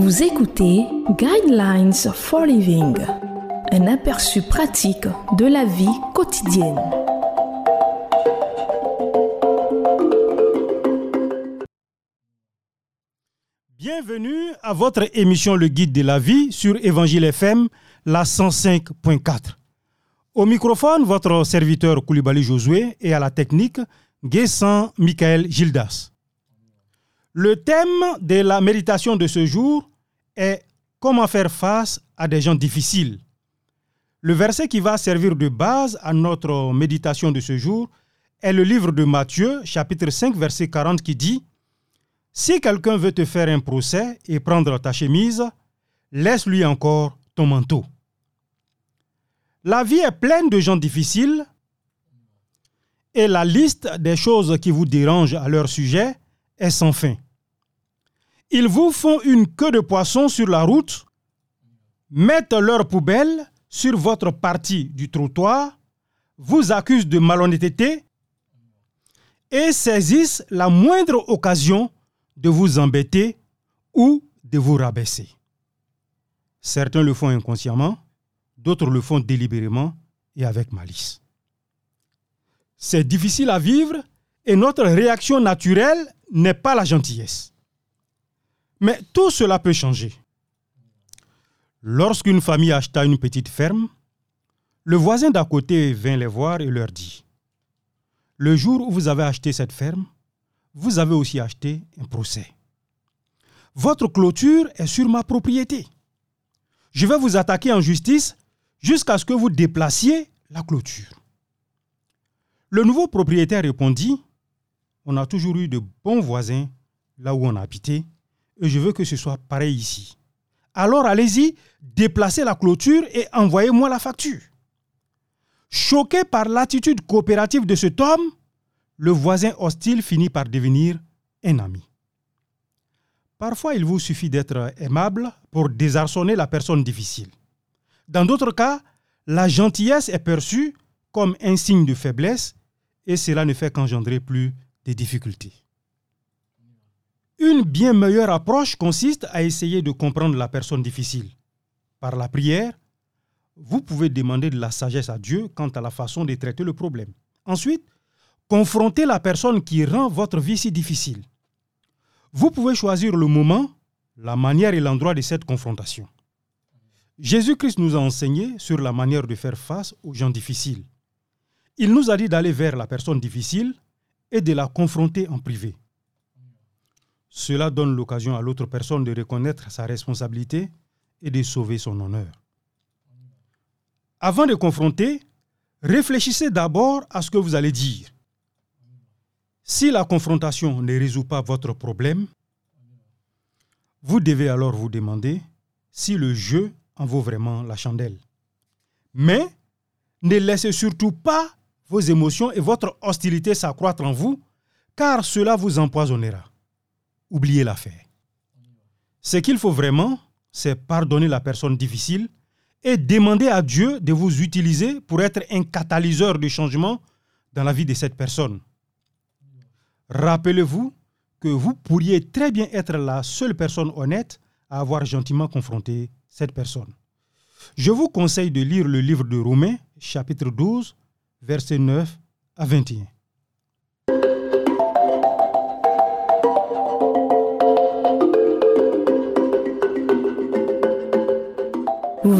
Vous écoutez Guidelines for Living, un aperçu pratique de la vie quotidienne. Bienvenue à votre émission Le Guide de la vie sur Évangile FM, la 105.4. Au microphone, votre serviteur Koulibaly Josué et à la technique, Guessant Michael Gildas. Le thème de la méditation de ce jour est comment faire face à des gens difficiles. Le verset qui va servir de base à notre méditation de ce jour est le livre de Matthieu, chapitre 5, verset 40, qui dit Si quelqu'un veut te faire un procès et prendre ta chemise, laisse-lui encore ton manteau. La vie est pleine de gens difficiles et la liste des choses qui vous dérangent à leur sujet est sans fin. Ils vous font une queue de poisson sur la route, mettent leur poubelle sur votre partie du trottoir, vous accusent de malhonnêteté et saisissent la moindre occasion de vous embêter ou de vous rabaisser. Certains le font inconsciemment, d'autres le font délibérément et avec malice. C'est difficile à vivre et notre réaction naturelle n'est pas la gentillesse. Mais tout cela peut changer. Lorsqu'une famille acheta une petite ferme, le voisin d'à côté vint les voir et leur dit, Le jour où vous avez acheté cette ferme, vous avez aussi acheté un procès. Votre clôture est sur ma propriété. Je vais vous attaquer en justice jusqu'à ce que vous déplaciez la clôture. Le nouveau propriétaire répondit, On a toujours eu de bons voisins là où on a habité, et je veux que ce soit pareil ici. Alors allez-y, déplacez la clôture et envoyez-moi la facture. Choqué par l'attitude coopérative de cet homme, le voisin hostile finit par devenir un ami. Parfois, il vous suffit d'être aimable pour désarçonner la personne difficile. Dans d'autres cas, la gentillesse est perçue comme un signe de faiblesse et cela ne fait qu'engendrer plus de difficultés. Une bien meilleure approche consiste à essayer de comprendre la personne difficile. Par la prière, vous pouvez demander de la sagesse à Dieu quant à la façon de traiter le problème. Ensuite, confrontez la personne qui rend votre vie si difficile. Vous pouvez choisir le moment, la manière et l'endroit de cette confrontation. Jésus-Christ nous a enseigné sur la manière de faire face aux gens difficiles. Il nous a dit d'aller vers la personne difficile et de la confronter en privé. Cela donne l'occasion à l'autre personne de reconnaître sa responsabilité et de sauver son honneur. Avant de confronter, réfléchissez d'abord à ce que vous allez dire. Si la confrontation ne résout pas votre problème, vous devez alors vous demander si le jeu en vaut vraiment la chandelle. Mais ne laissez surtout pas vos émotions et votre hostilité s'accroître en vous, car cela vous empoisonnera. Oubliez l'affaire. Ce qu'il faut vraiment, c'est pardonner la personne difficile et demander à Dieu de vous utiliser pour être un catalyseur de changement dans la vie de cette personne. Rappelez-vous que vous pourriez très bien être la seule personne honnête à avoir gentiment confronté cette personne. Je vous conseille de lire le livre de Romains, chapitre 12, versets 9 à 21.